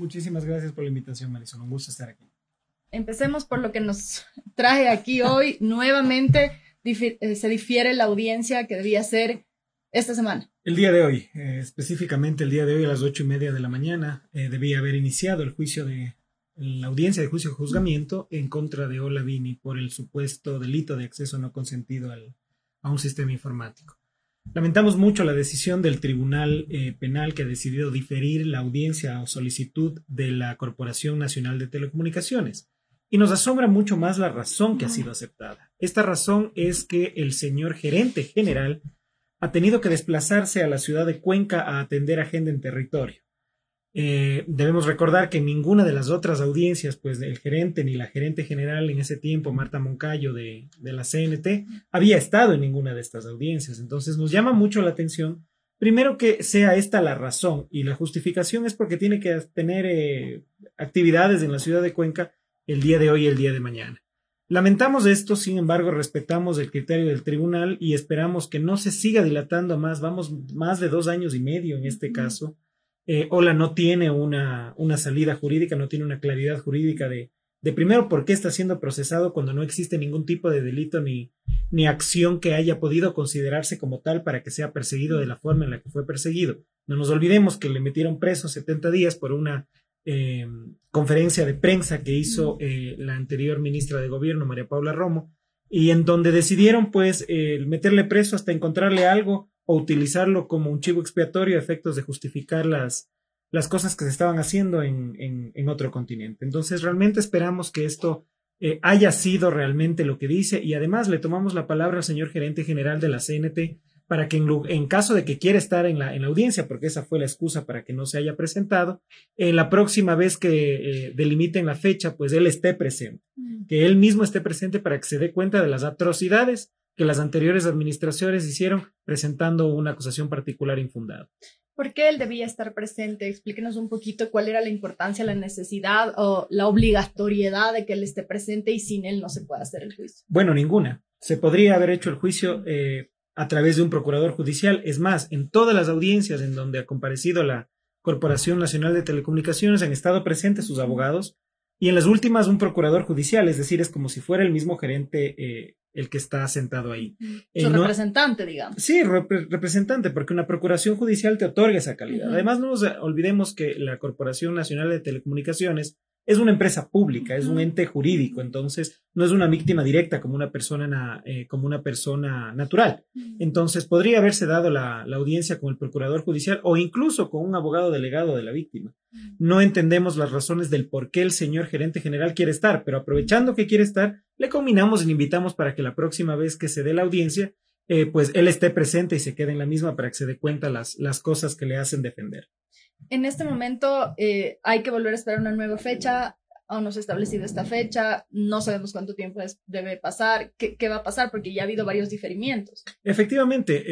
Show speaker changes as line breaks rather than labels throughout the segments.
Muchísimas gracias por la invitación, Marisol. Un gusto estar aquí.
Empecemos por lo que nos trae aquí hoy. Nuevamente eh, se difiere la audiencia que debía ser esta semana.
El día de hoy, eh, específicamente el día de hoy a las ocho y media de la mañana, eh, debía haber iniciado el juicio de la audiencia de juicio de juzgamiento en contra de Ola Vini por el supuesto delito de acceso no consentido a un sistema informático. Lamentamos mucho la decisión del Tribunal eh, Penal que ha decidido diferir la audiencia o solicitud de la Corporación Nacional de Telecomunicaciones. Y nos asombra mucho más la razón que ha sido aceptada. Esta razón es que el señor gerente general ha tenido que desplazarse a la ciudad de Cuenca a atender agenda en territorio. Eh, debemos recordar que ninguna de las otras audiencias, pues el gerente ni la gerente general en ese tiempo, Marta Moncayo de, de, la CNT, había estado en ninguna de estas audiencias. Entonces nos llama mucho la atención, primero que sea esta la razón y la justificación es porque tiene que tener eh, actividades en la ciudad de Cuenca el día de hoy y el día de mañana. Lamentamos esto, sin embargo, respetamos el criterio del tribunal y esperamos que no se siga dilatando más. Vamos más de dos años y medio en este caso eh, Ola no tiene una, una, salida jurídica, no tiene una claridad jurídica de, de, primero por qué está siendo procesado cuando no existe ningún tipo de delito ni, ni acción que haya podido considerarse como tal para que sea perseguido de la forma en la que fue perseguido. No nos olvidemos que le metieron preso 70 días por una eh, conferencia de prensa que hizo eh, la anterior ministra de Gobierno, María Paula Romo, y en donde decidieron pues meterle preso hasta encontrarle algo o utilizarlo como un chivo expiatorio a efectos de justificar las, las cosas que se estaban haciendo en, en, otro continente. Entonces, realmente esperamos que esto eh, haya sido realmente lo que dice y además le tomamos la palabra al señor gerente general de la CNT para que en, caso de que quiera estar en la, en la, audiencia, porque esa fue la excusa para que no se haya presentado, en la próxima vez que eh, delimiten la fecha, pues él esté presente, mm. que él mismo esté presente para que se dé cuenta de las atrocidades que las anteriores administraciones hicieron presentando una acusación particular infundada.
¿Por qué él debía estar presente? Explíquenos un poquito cuál era la importancia, la necesidad o la obligatoriedad de que él esté presente y sin él no se pueda hacer el juicio.
Bueno, ninguna. Se podría haber hecho el juicio eh, a través de un procurador judicial. Es más, en todas las audiencias en donde ha comparecido la Corporación Nacional de Telecomunicaciones han estado presentes sus abogados y en las últimas un procurador judicial, es decir, es como si fuera el mismo gerente eh, el que está sentado ahí.
Su eh, representante, digamos.
Sí, representante, porque una procuración judicial te otorga esa calidad. Además, no nos olvidemos que la Corporación Nacional de Telecomunicaciones es una empresa pública, es un ente jurídico, entonces no es una víctima directa como una persona, eh, como una persona natural. Entonces podría haberse dado la, audiencia con el procurador judicial o incluso con un abogado delegado de la víctima. No entendemos las razones del por qué el señor gerente general quiere estar, pero aprovechando que quiere estar, le combinamos y le invitamos para que la próxima vez que se dé la audiencia, eh, pues él esté presente y se quede en la misma para que se dé cuenta las, las cosas que le hacen defender.
En este momento eh, hay que volver a esperar una nueva fecha. Aún no se ha establecido esta fecha. No sabemos cuánto tiempo debe pasar. Qué, va a pasar? Porque ya ha habido varios diferimientos.
Efectivamente,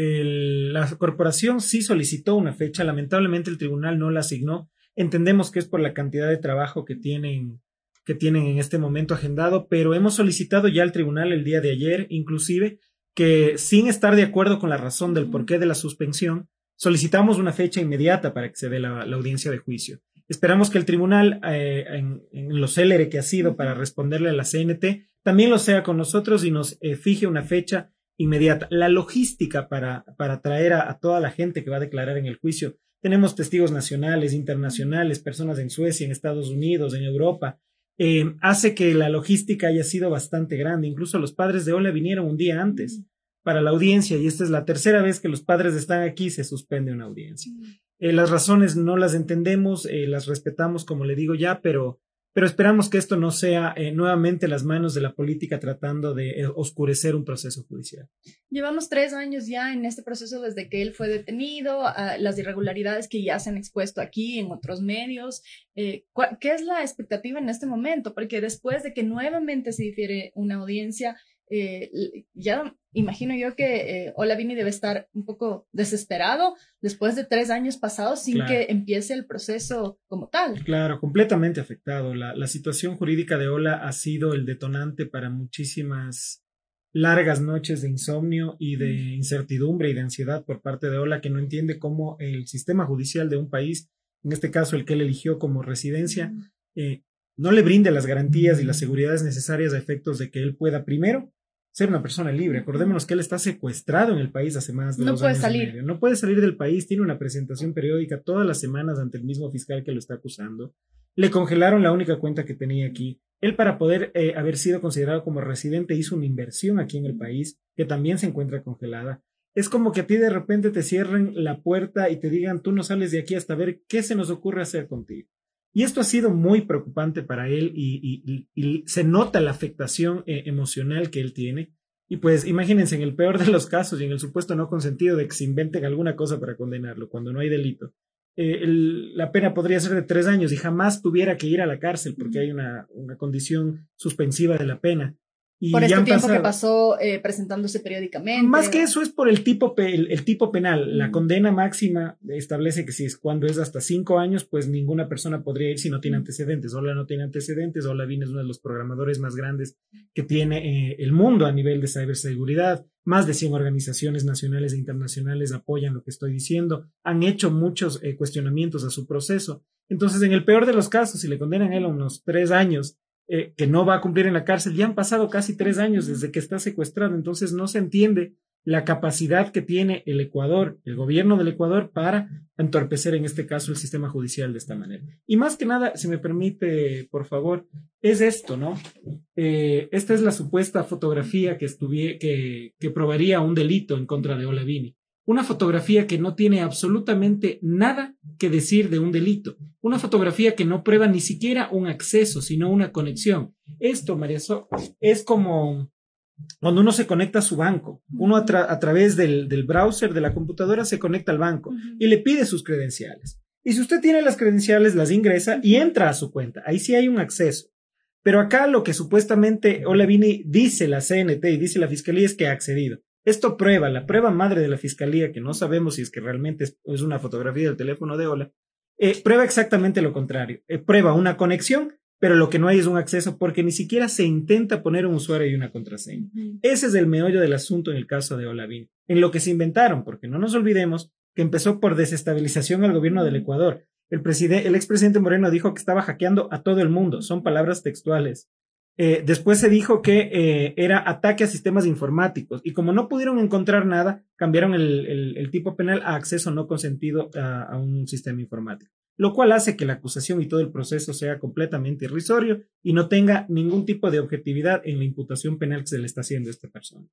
la corporación sí solicitó una fecha. Lamentablemente el tribunal no la asignó. Entendemos que es por la cantidad de trabajo que tienen que tienen en este momento agendado, pero hemos solicitado ya al tribunal el día de ayer, inclusive, que sin estar de acuerdo con la razón del porqué de la suspensión, solicitamos una fecha inmediata para que se dé la, audiencia de juicio. Esperamos que el tribunal, eh, en, lo célere que ha sido para responderle a la CNT, también lo sea con nosotros y nos eh, fije una fecha inmediata. La logística para, para traer a, toda la gente que va a declarar en el juicio. Tenemos testigos nacionales, internacionales, personas en Suecia, en Estados Unidos, en Europa. Eh, hace que la logística haya sido bastante grande. Incluso los padres de Ola vinieron un día antes para la audiencia y esta es la tercera vez que los padres están aquí, se suspende una audiencia. Mm. Eh, las razones no las entendemos, eh, las respetamos, como le digo ya, pero, pero esperamos que esto no sea eh, nuevamente las manos de la política tratando de oscurecer un proceso judicial.
Llevamos tres años ya en este proceso desde que él fue detenido, las irregularidades que ya se han expuesto aquí en otros medios. ¿Qué es la expectativa en este momento? Porque después de que nuevamente se difiere una audiencia, eh, ya imagino yo que eh, Olavini debe estar un poco desesperado después de tres años pasados sin que empiece el proceso como tal.
Claro, completamente afectado. La, la situación jurídica de Ola ha sido el detonante para muchísimas largas noches de insomnio y de incertidumbre y de ansiedad por parte de Ola que no entiende cómo el sistema judicial de un país en este caso el que él eligió como residencia, eh, no le brinde las garantías y las seguridades necesarias a efectos de que él pueda primero ser una persona libre. Acordémonos que él está secuestrado en el país hace más de
no
dos
puede
años
salir.
y medio. No puede salir del país, tiene una presentación periódica todas las semanas ante el mismo fiscal que lo está acusando. Le congelaron la única cuenta que tenía aquí. Él para poder eh, haber sido considerado como residente hizo una inversión aquí en el país que también se encuentra congelada. Es como que a ti de repente te cierren la puerta y te digan tú no sales de aquí hasta ver qué se nos ocurre hacer contigo. Y esto ha sido muy preocupante para él y, y, y se nota la afectación eh, emocional que él tiene. Y pues imagínense, en el peor de los casos y en el supuesto no consentido de que se inventen alguna cosa para condenarlo cuando no hay delito, eh, el, la pena podría ser de tres años y jamás tuviera que ir a la cárcel porque hay una, una condición suspensiva de la pena. Y
por este tiempo que pasó eh, presentándose periódicamente.
más que eso es por el tipo, el tipo penal. La
Mm.
condena máxima establece que si es cuando es hasta cinco años, pues ninguna persona podría ir si no tiene
Mm.
antecedentes. Ola no tiene antecedentes. Ola Vin es uno de los programadores más grandes que tiene eh, el mundo a nivel de ciberseguridad. Más de 100 organizaciones nacionales e internacionales apoyan lo que estoy diciendo. Han hecho muchos eh, cuestionamientos a su proceso. Entonces, en el peor de los casos, si le condenan a él a unos tres años, eh, que no va a cumplir en la cárcel. Ya han pasado casi tres años desde que está secuestrado, entonces no se entiende la capacidad que tiene el Ecuador, el gobierno del Ecuador, para entorpecer en este caso el sistema judicial de esta manera. Y más que nada, si me permite, por favor, es esto, ¿no? Eh, esta es la supuesta fotografía que, estuvie, que, que probaría un delito en contra de Olavini. Una fotografía que no tiene absolutamente nada que decir de un delito. Una fotografía que no prueba ni siquiera un acceso, sino una conexión. Esto, María So, es como cuando uno se conecta a su banco. Uno a, tra a través del, del, browser de la computadora se conecta al banco y le pide sus credenciales. Y si usted tiene las credenciales, las ingresa y entra a su cuenta. Ahí sí hay un acceso. Pero acá lo que supuestamente Olavini dice la CNT y dice la Fiscalía es que ha accedido. Esto prueba, la prueba madre de la fiscalía, que no sabemos si es que realmente es, es una fotografía del teléfono de Ola, eh, prueba exactamente lo contrario. Eh, prueba una conexión, pero lo que no hay es un acceso porque ni siquiera se intenta poner un usuario y una contraseña. Ese es el meollo del asunto en el caso de Olavin. En lo que se inventaron, porque no nos olvidemos que empezó por desestabilización al gobierno del Ecuador. El, el expresidente Moreno dijo que estaba hackeando a todo el mundo, son palabras textuales. Eh, después se dijo que eh, era ataque a sistemas informáticos y como no pudieron encontrar nada, cambiaron el, tipo penal a acceso no consentido a, un sistema informático, lo cual hace que la acusación y todo el proceso sea completamente irrisorio y no tenga ningún tipo de objetividad en la imputación penal que se le está haciendo a esta persona.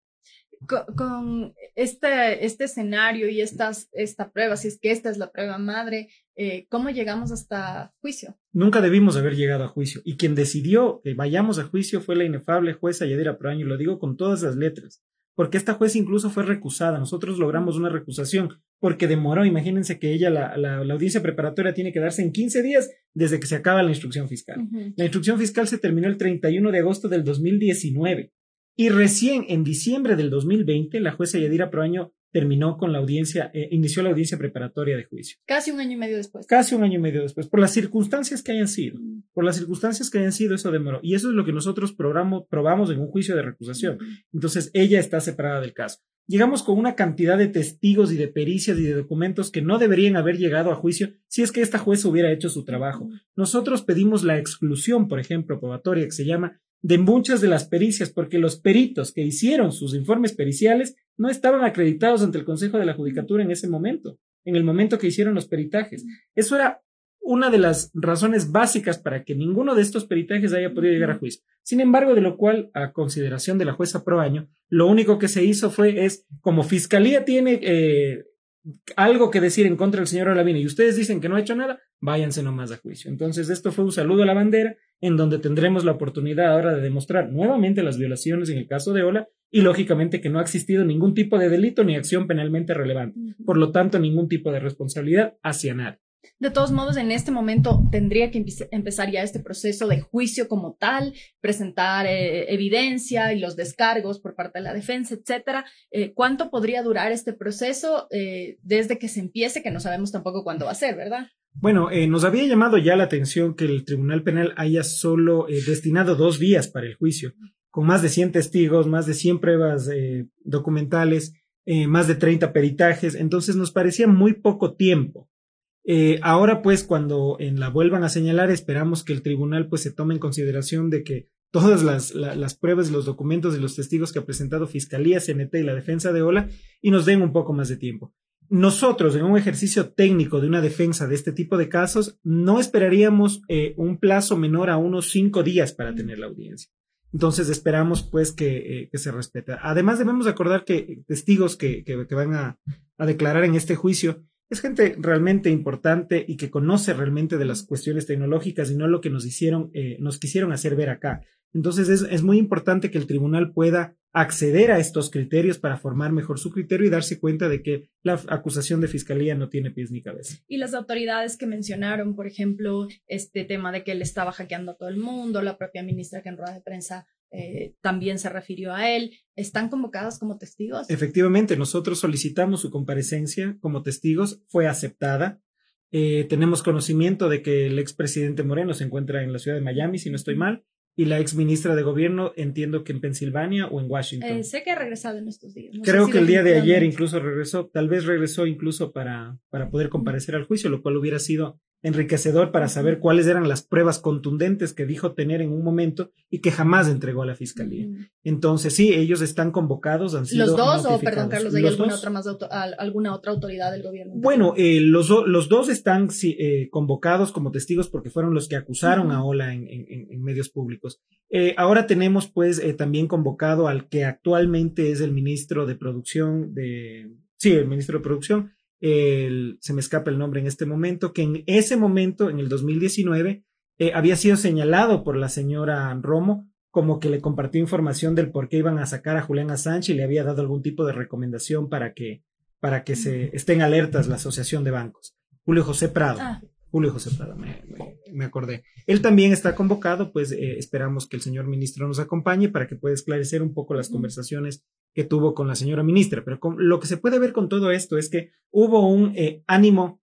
Con, con este, este escenario y estas, esta prueba, si es que esta es la prueba madre, eh, ¿cómo llegamos hasta juicio?
Nunca debimos haber llegado a juicio. Y quien decidió que vayamos a juicio fue la inefable jueza Yadira Proaño, y lo digo con todas las letras, porque esta jueza incluso fue recusada. Nosotros logramos una recusación porque demoró. Imagínense que ella, la, la, la audiencia preparatoria, tiene que darse en 15 días desde que se acaba la instrucción fiscal. Uh -huh. La instrucción fiscal se terminó el 31 de agosto del 2019. Y recién en diciembre del 2020, la jueza Yadira Proaño terminó con la audiencia, eh, inició la audiencia preparatoria de juicio.
Casi un año y medio después.
Casi un año y medio después, por las circunstancias que hayan sido. Por las circunstancias que hayan sido, eso demoró. Y eso es lo que nosotros probamos, probamos en un juicio de recusación. Entonces, ella está separada del caso. Llegamos con una cantidad de testigos y de pericias y de documentos que no deberían haber llegado a juicio si es que esta jueza hubiera hecho su trabajo. Nosotros pedimos la exclusión, por ejemplo, probatoria, que se llama de muchas de las pericias, porque los peritos que hicieron sus informes periciales no estaban acreditados ante el Consejo de la Judicatura en ese momento, en el momento que hicieron los peritajes. Eso era una de las razones básicas para que ninguno de estos peritajes haya podido llegar a juicio. Sin embargo, de lo cual, a consideración de la jueza Proaño, lo único que se hizo fue, es, como Fiscalía tiene eh, algo que decir en contra del señor Olavini y ustedes dicen que no ha hecho nada, váyanse nomás a juicio. Entonces, esto fue un saludo a la bandera, en donde tendremos la oportunidad ahora de demostrar nuevamente las violaciones en el caso de Ola y, lógicamente, que no ha existido ningún tipo de delito ni acción penalmente relevante. Por lo tanto, ningún tipo de responsabilidad hacia nadie.
De todos modos, en este momento tendría que empezar ya este proceso de juicio como tal, presentar eh, evidencia y los descargos por parte de la defensa, etcétera. Eh, ¿Cuánto podría durar este proceso eh, desde que se empiece, que no sabemos tampoco cuándo va a ser, verdad?
Bueno, eh, nos había llamado ya la atención que el Tribunal Penal haya solo eh, destinado dos días para el juicio, con más de 100 testigos, más de 100 pruebas eh, documentales, más de 30 peritajes, entonces nos parecía muy poco tiempo. Eh, ahora, pues, cuando en la vuelvan a señalar, esperamos que el tribunal pues se tome en consideración de que todas las, las pruebas, los documentos y los testigos que ha presentado Fiscalía, CNT y la defensa de Ola y nos den un poco más de tiempo. Nosotros, en un ejercicio técnico de una defensa de este tipo de casos, no esperaríamos eh, un plazo menor a unos cinco días para tener la audiencia. Entonces esperamos pues que, eh, que se respete. Además debemos acordar que testigos que, que, que van a, a, declarar en este juicio es gente realmente importante y que conoce realmente de las cuestiones tecnológicas y no lo que nos hicieron, eh, nos quisieron hacer ver acá. Entonces es, es, muy importante que el tribunal pueda acceder a estos criterios para formar mejor su criterio y darse cuenta de que la acusación de fiscalía no tiene pies ni cabeza.
Y las autoridades que mencionaron, por ejemplo, este tema de que él estaba hackeando a todo el mundo, la propia ministra que en rueda de prensa eh, también se refirió a él. ¿Están convocados como testigos?
Efectivamente, nosotros solicitamos su comparecencia como testigos, fue aceptada. Eh, tenemos conocimiento de que el expresidente Moreno se encuentra en la ciudad de Miami, si no estoy mal, y la ex ministra de gobierno, entiendo que en Pensilvania o en Washington.
Eh, sé que ha regresado en estos días.
No Creo que el día de ayer incluso regresó, tal vez regresó incluso para, para poder comparecer al juicio, lo cual hubiera sido enriquecedor para saber cuáles eran las pruebas contundentes que dijo tener en un momento y que jamás entregó a la fiscalía. Entonces, sí, ellos están convocados. Han sido
¿Los dos o, perdón, Carlos, hay alguna otra, más alguna otra autoridad del gobierno?
Bueno, eh, los, los dos están eh, convocados como testigos porque fueron los que acusaron uh -huh. a Ola en, en, en, medios públicos. Eh, ahora tenemos, pues, también convocado al que actualmente es el ministro de Producción de. Sí, el ministro de Producción, el, se me escapa el nombre en este momento, que en ese momento, en el 2019, eh, había sido señalado por la señora Romo como que le compartió información del por qué iban a sacar a Julián Assange y le había dado algún tipo de recomendación para que, para que se estén alertas la Asociación de Bancos. Julio José Prado. Ah. Julio José Prado, me, me, me, acordé. Él también está convocado, pues eh, esperamos que el señor ministro nos acompañe para que pueda esclarecer un poco las conversaciones que tuvo con la señora ministra. Pero con, lo que se puede ver con todo esto es que hubo un eh, ánimo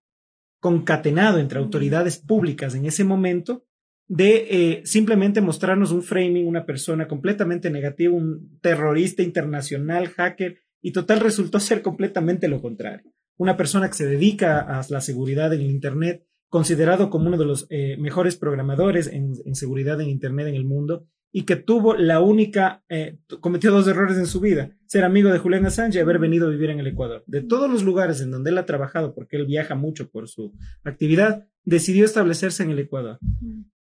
concatenado entre autoridades públicas en ese momento de eh, simplemente mostrarnos un framing, una persona completamente negativa, un terrorista internacional, hacker, y total resultó ser completamente lo contrario. Una persona que se dedica a la seguridad en el Internet, considerado como uno de los eh, mejores programadores en, en, seguridad en Internet en el mundo y que tuvo la única, eh, cometió dos errores en su vida, ser amigo de Julián Assange y haber venido a vivir en el Ecuador. De todos los lugares en donde él ha trabajado, porque él viaja mucho por su actividad, decidió establecerse en el Ecuador.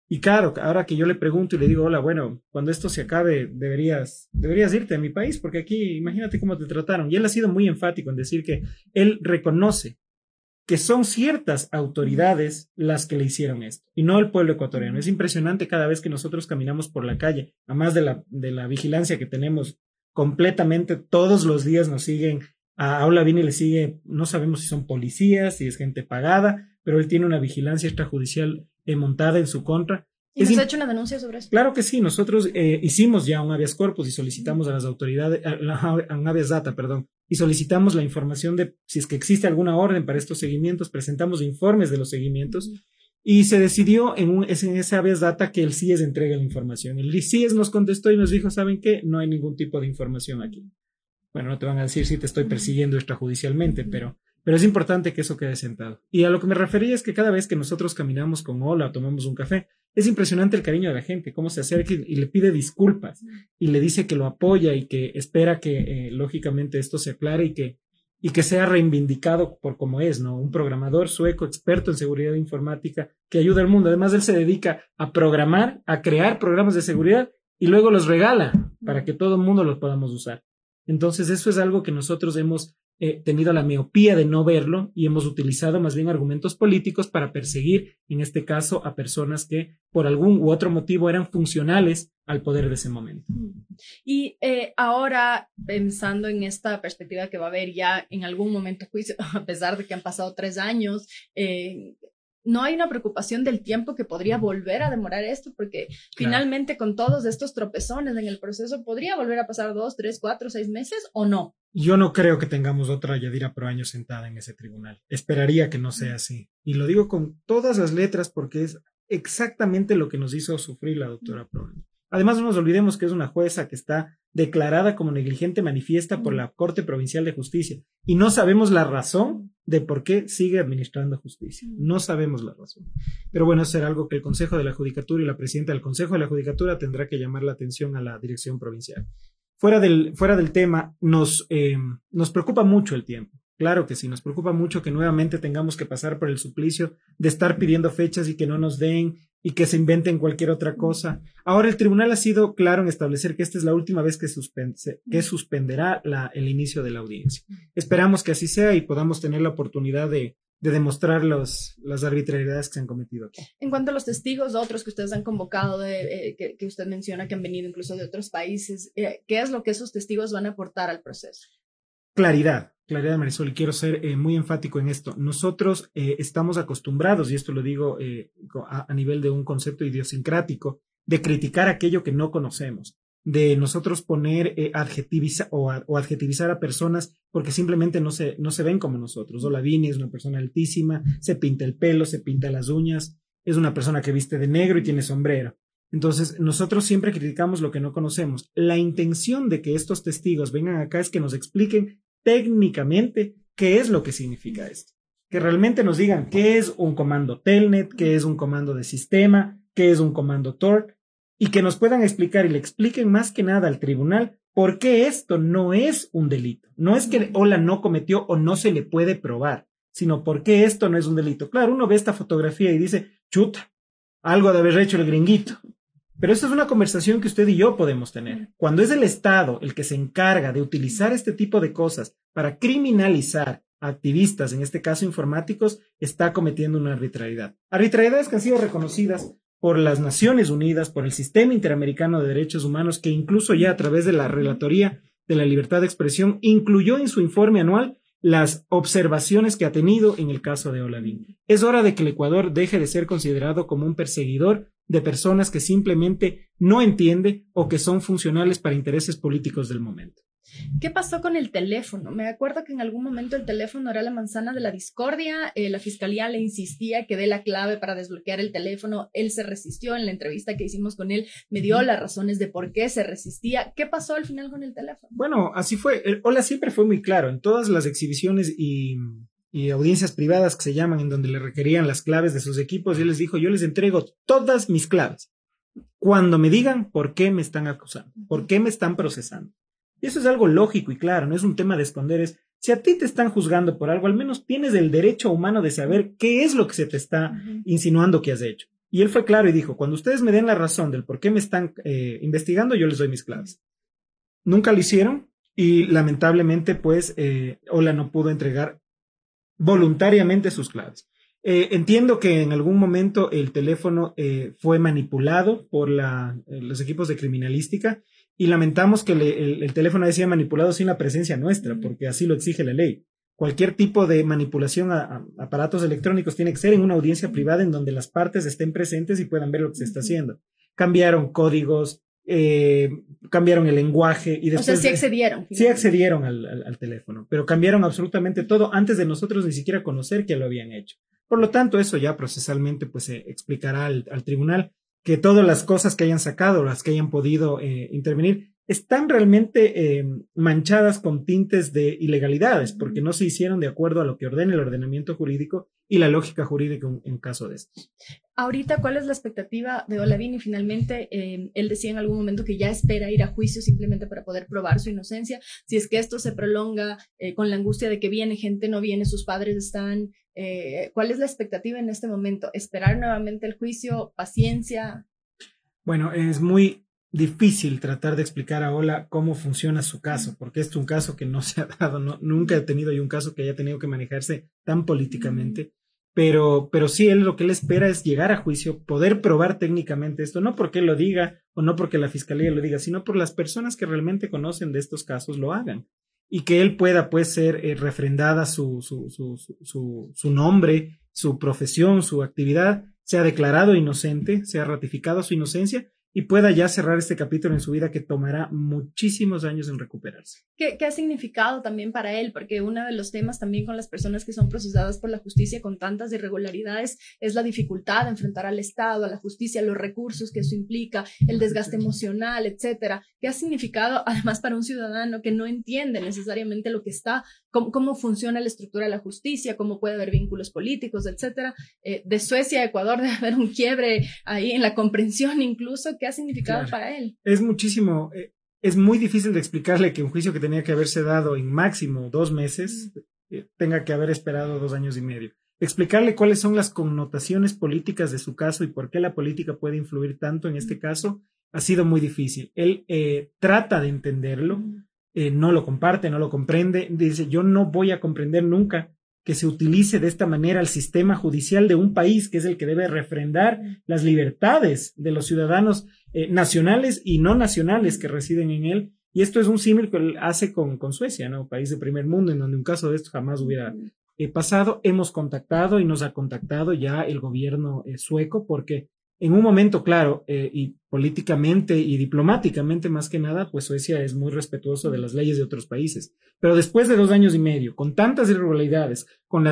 Y claro, ahora que yo le pregunto y le digo, hola, bueno, cuando esto se acabe, deberías, deberías irte a mi país, porque aquí, imagínate cómo te trataron. Y él ha sido muy enfático en decir que él reconoce que son ciertas autoridades las que le hicieron esto y no el pueblo ecuatoriano. Es impresionante cada vez que nosotros caminamos por la calle, además de la, de la vigilancia que tenemos completamente, todos los días nos siguen, a Aula Vini le sigue, no sabemos si son policías, si es gente pagada, pero él tiene una vigilancia extrajudicial eh, montada en su contra.
¿Y nos ha hecho una denuncia sobre eso?
Claro que sí, nosotros eh, hicimos ya un habeas corpus y solicitamos a las autoridades, a, un habeas data, perdón, y solicitamos la información de si es que existe alguna orden para estos seguimientos, presentamos informes de los seguimientos y se decidió en, un, en ese habeas data que el CIES entrega la información. El CIES nos contestó y nos dijo, ¿saben qué? No hay ningún tipo de información aquí. Bueno, no te van a decir si te estoy persiguiendo extrajudicialmente, pero, pero es importante que eso quede sentado. Y a lo que me refería es que cada vez que nosotros caminamos con Ola o tomamos un café, es impresionante el cariño de la gente, cómo se acerca y, le pide disculpas y le dice que lo apoya y que espera que eh, lógicamente esto se aclare y que, y que sea reivindicado por como es, ¿no? Un programador sueco experto en seguridad informática que ayuda al mundo. Además, él se dedica a programar, a crear programas de seguridad y luego los regala para que todo el mundo los podamos usar. Entonces, eso es algo que nosotros hemos eh, tenido la miopía de no verlo y hemos utilizado más bien argumentos políticos para perseguir, en este caso, a personas que por algún u otro motivo eran funcionales al poder de ese momento.
Y eh, ahora, pensando en esta perspectiva que va a haber ya en algún momento a pesar de que han pasado tres años, eh, no hay una preocupación del tiempo que podría volver a demorar esto, porque claro. finalmente con todos estos tropezones en el proceso, ¿podría volver a pasar dos, tres, cuatro, seis meses o no?
Yo no creo que tengamos otra Yadira Proaño sentada en ese tribunal. Esperaría que no sea así. Y lo digo con todas las letras porque es exactamente lo que nos hizo sufrir la doctora Proaño. Además, no nos olvidemos que es una jueza que está declarada como negligente manifiesta por la Corte Provincial de Justicia y no sabemos la razón de por qué sigue administrando justicia. No sabemos la razón. Pero bueno, será algo que el Consejo de la Judicatura y la presidenta del Consejo de la Judicatura tendrá que llamar la atención a la dirección provincial. Fuera del, fuera del tema, nos, eh, nos preocupa mucho el tiempo. Claro que sí, nos preocupa mucho que nuevamente tengamos que pasar por el suplicio de estar pidiendo fechas y que no nos den y que se inventen cualquier otra cosa. Ahora el tribunal ha sido claro en establecer que esta es la última vez que, que suspenderá la, el inicio de la audiencia. Esperamos que así sea y podamos tener la oportunidad de, de demostrar los, las arbitrariedades que se han cometido aquí.
En cuanto a los testigos, otros que ustedes han convocado, de, eh, que, usted menciona que han venido incluso de otros países, eh, ¿qué es lo que esos testigos van a aportar al proceso?
Claridad, claridad, Marisol, y quiero ser eh, muy enfático en esto. Nosotros estamos acostumbrados, y esto lo digo a, a, nivel de un concepto idiosincrático, de criticar aquello que no conocemos de nosotros poner eh, o, adjetivizar a personas porque simplemente no se, no se ven como nosotros. Olavini es una persona altísima, se pinta el pelo, se pinta las uñas, es una persona que viste de negro y tiene sombrero. Entonces, nosotros siempre criticamos lo que no conocemos. La intención de que estos testigos vengan acá es que nos expliquen técnicamente qué es lo que significa esto. Que realmente nos digan qué es un comando Telnet, qué es un comando de sistema, qué es un comando Tor, y que nos puedan explicar y le expliquen más que nada al tribunal por qué esto no es un delito. No es que Ola no cometió o no se le puede probar, sino por qué esto no es un delito. Claro, uno ve esta fotografía y dice, chuta, algo de haber hecho el gringuito. Pero esta es una conversación que usted y yo podemos tener. Cuando es el Estado el que se encarga de utilizar este tipo de cosas para criminalizar a activistas, en este caso informáticos, está cometiendo una arbitrariedad. Arbitrariedades que han sido reconocidas por las Naciones Unidas, por el Sistema Interamericano de Derechos Humanos, que incluso ya a través de la Relatoría de la Libertad de Expresión incluyó en su informe anual las observaciones que ha tenido en el caso de Olavín. Es hora de que el Ecuador deje de ser considerado como un perseguidor de personas que simplemente no entiende o que son funcionales para intereses políticos del momento.
¿Qué pasó con el teléfono? Me acuerdo que en algún momento el teléfono era la manzana de la discordia, eh, la fiscalía le insistía que dé la clave para desbloquear el teléfono, él se resistió en la entrevista que hicimos con él, me dio las razones de por qué se resistía. ¿Qué pasó al final con el teléfono?
Bueno, así fue. Hola siempre fue muy claro. En todas las exhibiciones y, y audiencias privadas que se llaman, en donde le requerían las claves de sus equipos, él les dijo, yo les entrego todas mis claves. Cuando me digan por qué me están acusando, por qué me están procesando. Y eso es algo lógico y claro, no es un tema de esconder, es si a ti te están juzgando por algo, al menos tienes el derecho humano de saber qué es lo que se te está insinuando que has hecho. Y él fue claro y dijo, cuando ustedes me den la razón del por qué me están eh, investigando, yo les doy mis claves. Nunca lo hicieron y lamentablemente pues eh, Ola no pudo entregar voluntariamente sus claves. Eh, entiendo que en algún momento el teléfono fue manipulado por la, los equipos de criminalística y lamentamos que el, teléfono haya sido manipulado sin la presencia nuestra, porque así lo exige la ley. Cualquier tipo de manipulación a, aparatos electrónicos tiene que ser en una audiencia privada en donde las partes estén presentes y puedan ver lo que se está haciendo. Cambiaron códigos, eh, cambiaron el lenguaje y después...
O sea, sí accedieron.
Sí accedieron al, teléfono, pero cambiaron absolutamente todo antes de nosotros ni siquiera conocer que lo habían hecho. Por lo tanto, eso ya procesalmente pues se explicará al, al tribunal que todas las cosas que hayan sacado, las que hayan podido eh, intervenir, están realmente eh, manchadas con tintes de ilegalidades, porque no se hicieron de acuerdo a lo que ordena el ordenamiento jurídico y la lógica jurídica en, caso de estos.
Ahorita, ¿cuál es la expectativa de Olavini? Finalmente, eh, él decía en algún momento que ya espera ir a juicio simplemente para poder probar su inocencia. Si es que esto se prolonga con la angustia de que viene gente, no viene, sus padres están eh, ¿Cuál es la expectativa en este momento? ¿Esperar nuevamente el juicio? ¿Paciencia?
Bueno, es muy difícil tratar de explicar a Ola cómo funciona su caso, porque es un caso que no se ha dado, nunca he tenido yo un caso que haya tenido que manejarse tan políticamente, pero, pero sí, él lo que él espera es llegar a juicio, poder probar técnicamente esto, no porque él lo diga o no porque la fiscalía lo diga, sino por las personas que realmente conocen de estos casos lo hagan. Y que él pueda pues ser eh, refrendada su, su, su, su, su nombre, su profesión, su actividad, sea declarado inocente, sea ratificado su inocencia y pueda ya cerrar este capítulo en su vida que tomará muchísimos años en recuperarse.
¿Qué, ¿Qué, ha significado también para él? Porque uno de los temas también con las personas que son procesadas por la justicia con tantas irregularidades es la dificultad de enfrentar al Estado, a la justicia, los recursos que eso implica, el desgaste emocional, etcétera. ¿Qué ha significado además para un ciudadano que no entiende necesariamente lo que está, cómo, cómo funciona la estructura de la justicia, cómo puede haber vínculos políticos, etcétera? Eh, de Suecia a Ecuador debe haber un quiebre ahí en la comprensión incluso. ¿Qué ha significado para él?
Es muchísimo. Eh, es muy difícil de explicarle que un juicio que tenía que haberse dado en máximo dos meses eh, tenga que haber esperado dos años y medio. Explicarle cuáles son las connotaciones políticas de su caso y por qué la política puede influir tanto en este caso ha sido muy difícil. Él eh, trata de entenderlo, no lo comparte, no lo comprende. Dice, yo no voy a comprender nunca que se utilice de esta manera el sistema judicial de un país que es el que debe refrendar las libertades de los ciudadanos eh, nacionales y no nacionales que residen en él. Y esto es un símil que hace con, con Suecia, ¿no? País de primer mundo, en donde un caso de esto jamás hubiera eh, pasado. Hemos contactado y nos ha contactado ya el gobierno eh, sueco porque en un momento, claro, eh, y políticamente y diplomáticamente más que nada, pues Suecia es muy respetuoso de las leyes de otros países. Pero después de dos años y medio, con tantas irregularidades, con,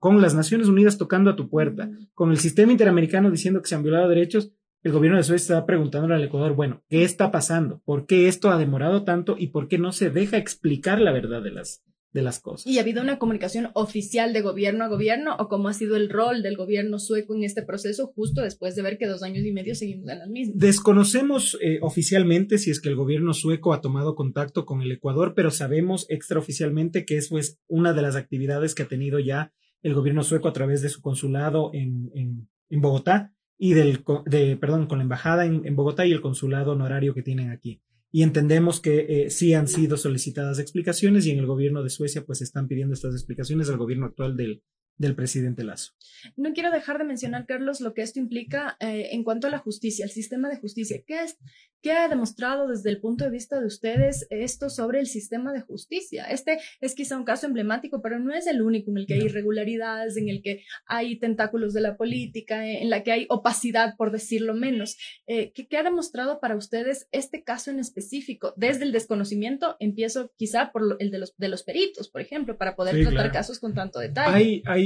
con las Naciones Unidas tocando a tu puerta, con el sistema interamericano diciendo que se han violado derechos, el gobierno de Suecia está preguntándole al Ecuador, bueno, ¿qué está pasando? ¿Por qué esto ha demorado tanto y por qué no se deja explicar la verdad de las, de las cosas.
¿Y ha habido una comunicación oficial de gobierno a gobierno o cómo ha sido el rol del gobierno sueco en este proceso justo después de ver que dos años y medio seguimos en las mismas?
Desconocemos eh, oficialmente si es que el gobierno sueco ha tomado contacto con el Ecuador, pero sabemos extraoficialmente que eso es una de las actividades que ha tenido ya el gobierno sueco a través de su consulado en, en, en Bogotá y del, de, perdón, con la embajada en, en Bogotá y el consulado honorario que tienen aquí y entendemos que eh, sí han sido solicitadas explicaciones y en el gobierno de Suecia pues están pidiendo estas explicaciones al gobierno actual del, del presidente Lazo.
No quiero dejar de mencionar, Carlos, lo que esto implica eh, en cuanto a la justicia, el sistema de justicia. ¿Qué, es, ¿Qué ha demostrado desde el punto de vista de ustedes esto sobre el sistema de justicia? Este es quizá un caso emblemático, pero no es el único en el que hay irregularidades, en el que hay tentáculos de la política, en la que hay opacidad, por decirlo menos. Eh, ¿qué, ¿qué, ha demostrado para ustedes este caso en específico? Desde el desconocimiento, empiezo quizá por el de los, de los peritos, por ejemplo, para poder tratar casos con tanto detalle.
Hay, hay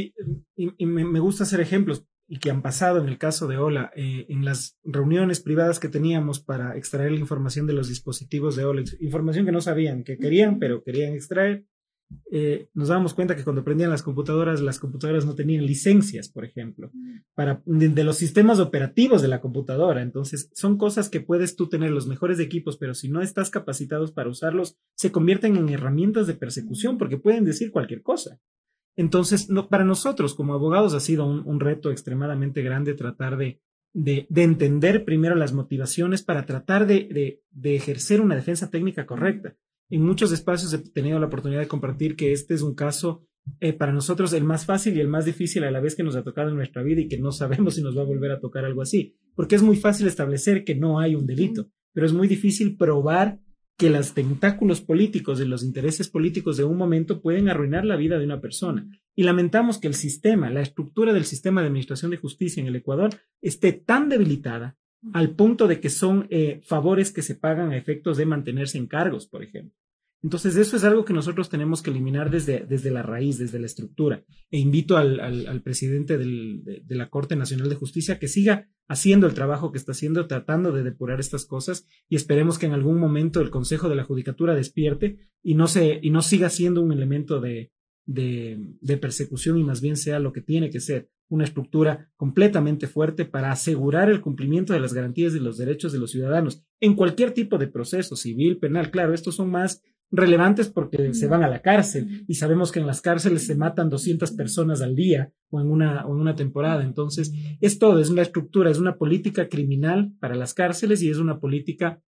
y, me, gusta hacer ejemplos y que han pasado en el caso de Ola, eh, en las reuniones privadas que teníamos para extraer la información de los dispositivos de Ola, información que no sabían que querían, pero querían extraer, eh, nos dábamos cuenta que cuando prendían las computadoras, las computadoras no tenían licencias, por ejemplo, para, de, los sistemas operativos de la computadora. Entonces, son cosas que puedes tú tener los mejores equipos, pero si no estás capacitados para usarlos, se convierten en herramientas de persecución porque pueden decir cualquier cosa. Entonces, para nosotros como abogados ha sido un, reto extremadamente grande tratar de, de, entender primero las motivaciones para tratar de, de, ejercer una defensa técnica correcta. En muchos espacios he tenido la oportunidad de compartir que este es un caso eh, para nosotros el más fácil y el más difícil a la vez que nos ha tocado en nuestra vida y que no sabemos si nos va a volver a tocar algo así, porque es muy fácil establecer que no hay un delito, pero es muy difícil probar que los tentáculos políticos de los intereses políticos de un momento pueden arruinar la vida de una persona. Y lamentamos que el sistema, la estructura del sistema de administración de justicia en el Ecuador esté tan debilitada al punto de que son eh, favores que se pagan a efectos de mantenerse en cargos, por ejemplo. Entonces, eso es algo que nosotros tenemos que eliminar desde, desde la raíz, desde la estructura. E invito al, al, presidente del, de, la Corte Nacional de Justicia que siga haciendo el trabajo que está haciendo, tratando de depurar estas cosas y esperemos que en algún momento el Consejo de la Judicatura despierte y no, se, y no siga siendo un elemento de, de, de persecución y más bien sea lo que tiene que ser, una estructura completamente fuerte para asegurar el cumplimiento de las garantías de los derechos de los ciudadanos en cualquier tipo de proceso civil, penal. Claro, estos son más relevantes porque se van a la cárcel y sabemos que en las cárceles se matan 200 personas al día o en una, o en una temporada. Entonces, es todo, es una estructura, es una política criminal para las cárceles y es una política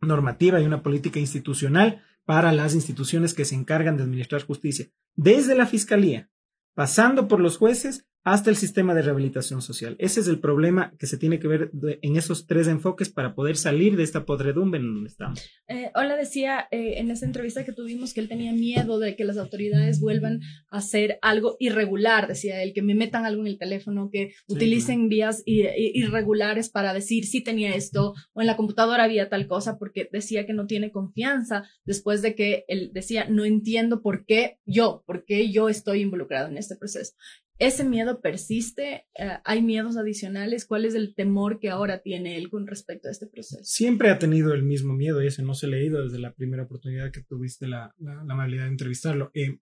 normativa y una política institucional para las instituciones que se encargan de administrar justicia, desde la fiscalía, pasando por los jueces hasta el sistema de rehabilitación social. Ese es el problema que se tiene que ver en esos tres enfoques para poder salir de esta podredumbre en donde estamos.
Eh, Hola decía eh, en esa entrevista que tuvimos que él tenía miedo de que las autoridades vuelvan a hacer algo irregular, decía él, que me metan algo en el teléfono, que utilicen vías irregulares para decir si tenía esto o en la computadora había tal cosa, porque decía que no tiene confianza después de que él decía, no entiendo por qué yo, por qué yo estoy involucrado en este proceso ese miedo persiste, eh, hay miedos adicionales, ¿cuál es el temor que ahora tiene él con respecto a este proceso?
Siempre ha tenido el mismo miedo y ese no se ha leído desde la primera oportunidad que tuviste la, la, amabilidad de entrevistarlo. Eh,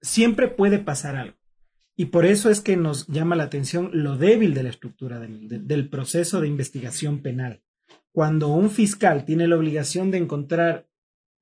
siempre puede pasar algo. Y por eso es que nos llama la atención lo débil de la estructura del, del proceso de investigación penal. Cuando un fiscal tiene la obligación de encontrar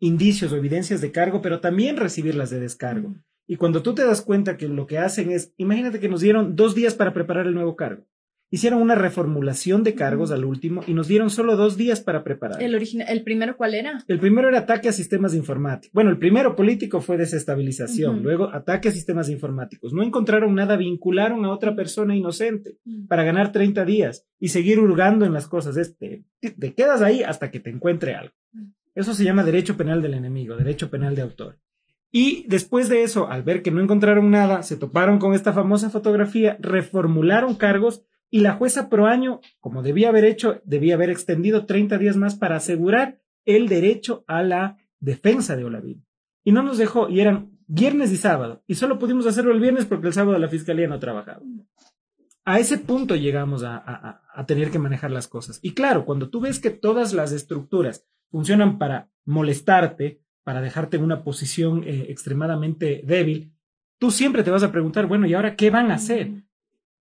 indicios o evidencias de cargo, pero también recibirlas de descargo. Y cuando tú te das cuenta que lo que hacen es, imagínate que nos dieron dos días para preparar el nuevo cargo. Hicieron una reformulación de cargos al último y nos dieron solo dos días para preparar.
¿El, ¿El primero cuál era?
El primero era ataque a sistemas informáticos. Bueno, el primero político fue desestabilización, luego ataque a sistemas informáticos. No encontraron nada, vincularon a otra persona inocente para ganar 30 días y seguir hurgando en las cosas. Este, te quedas ahí hasta que te encuentre algo. Eso se llama derecho penal del enemigo, derecho penal de autor. Y después de eso, al ver que no encontraron nada, se toparon con esta famosa fotografía, reformularon cargos y la jueza pro año, como debía haber hecho, debía haber extendido 30 días más para asegurar el derecho a la defensa de Olavín. Y no nos dejó, y eran viernes y sábado, y solo pudimos hacerlo el viernes porque el sábado la fiscalía no trabajaba. A ese punto llegamos a, a tener que manejar las cosas. Y claro, cuando tú ves que todas las estructuras funcionan para molestarte, para dejarte en una posición eh, extremadamente débil, tú siempre te vas a preguntar, bueno, ¿y ahora qué van a hacer?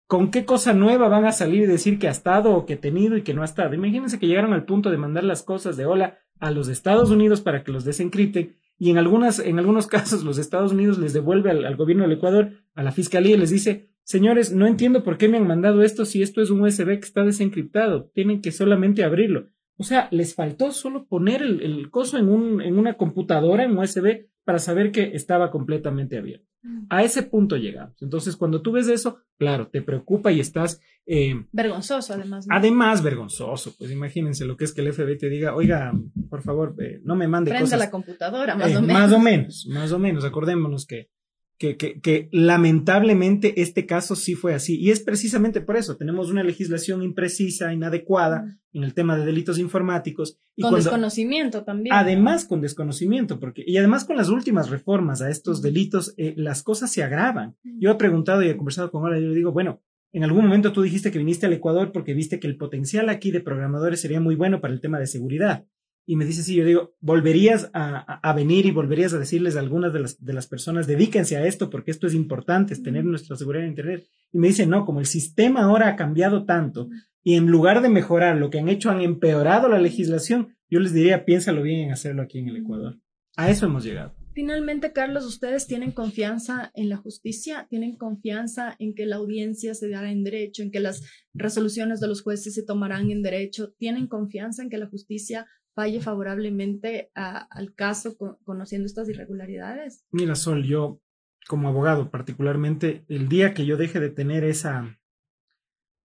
¿Con qué cosa nueva van a salir y decir que ha estado o que ha tenido y que no ha estado? Imagínense que llegaron al punto de mandar las cosas de hola a los Estados Unidos para que los desencripten y en, algunas, en algunos casos los Estados Unidos les devuelve al, al gobierno del Ecuador, a la fiscalía y les dice, señores, no entiendo por qué me han mandado esto si esto es un USB que está desencriptado, tienen que solamente abrirlo. O sea, les faltó solo poner el, coso en, un, en una computadora, en USB, para saber que estaba completamente abierto. Mm. A ese punto llegamos. Entonces, cuando tú ves eso, claro, te preocupa y estás...
Eh, vergonzoso, además.
Además, vergonzoso. Pues imagínense lo que es que el FBI te diga, oiga, por favor, eh, no me mande
Prenda la computadora, más
eh,
o menos.
Más o menos, más o menos. Acordémonos que que, que, que, lamentablemente este caso sí fue así. Y es precisamente por eso. Tenemos una legislación imprecisa, inadecuada en el tema de delitos informáticos.
Y con desconocimiento también.
Además, con desconocimiento, porque, y además con las últimas reformas a estos delitos, eh, las cosas se agravan. Yo he preguntado y he conversado con ahora y le digo, bueno, en algún momento tú dijiste que viniste al Ecuador porque viste que el potencial aquí de programadores sería muy bueno para el tema de seguridad y me dice, sí, yo digo, volverías a, venir y volverías a decirles a algunas de las, de las personas, dedíquense a esto porque esto es importante, es tener nuestra seguridad en Internet. Y me dice, no, como el sistema ahora ha cambiado tanto y en lugar de mejorar lo que han hecho, han empeorado la legislación, yo les diría, piénsalo bien en hacerlo aquí en el Ecuador. A eso hemos llegado.
Finalmente, Carlos, ¿ustedes tienen confianza en la justicia? ¿Tienen confianza en que la audiencia se dará en derecho, en que las resoluciones de los jueces se tomarán en derecho? ¿Tienen confianza en que la justicia falle favorablemente al caso conociendo estas irregularidades?
Mira, Sol, yo como abogado particularmente, el día que yo deje de tener esa,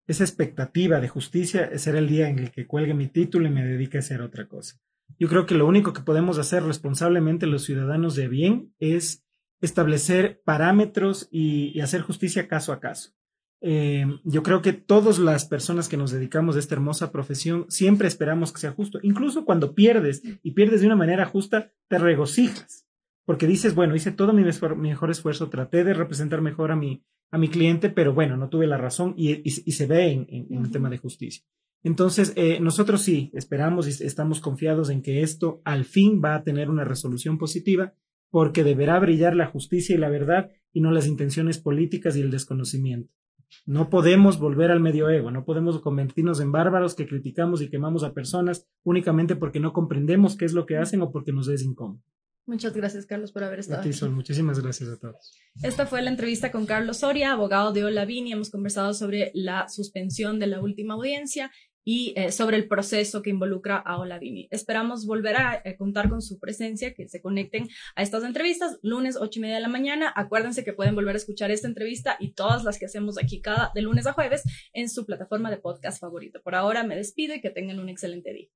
esa expectativa de justicia será el día en el que cuelgue mi título y me dedique a hacer otra cosa. Yo creo que lo único que podemos hacer responsablemente los ciudadanos de bien es establecer parámetros y hacer justicia caso a caso. Eh, yo creo que todas las personas que nos dedicamos a esta hermosa profesión siempre esperamos que sea justo. Incluso cuando pierdes y pierdes de una manera justa, te regocijas. Porque dices, bueno, hice todo mi, mejor esfuerzo, traté de representar mejor a mi, a mi cliente, pero bueno, no tuve la razón y, se ve en, el tema de justicia. Entonces, eh, nosotros sí esperamos y estamos confiados en que esto al fin va a tener una resolución positiva porque deberá brillar la justicia y la verdad y no las intenciones políticas y el desconocimiento. No podemos volver al medioevo, no podemos convertirnos en bárbaros que criticamos y quemamos a personas únicamente porque no comprendemos qué es lo que hacen o porque nos es incómodo.
Muchas gracias, Carlos, por haber estado. aquí.
Muchísimas gracias a todos.
Esta fue la entrevista con Carlos Soria, abogado de Olavini. Hemos conversado sobre la suspensión de la última audiencia y eh, sobre el proceso que involucra a Oladini. Esperamos volver a eh, contar con su presencia, que se conecten a estas entrevistas lunes 8 y media de la mañana. Acuérdense que pueden volver a escuchar esta entrevista y todas las que hacemos aquí cada de lunes a jueves en su plataforma de podcast favorito. Por ahora me despido y que tengan un excelente día.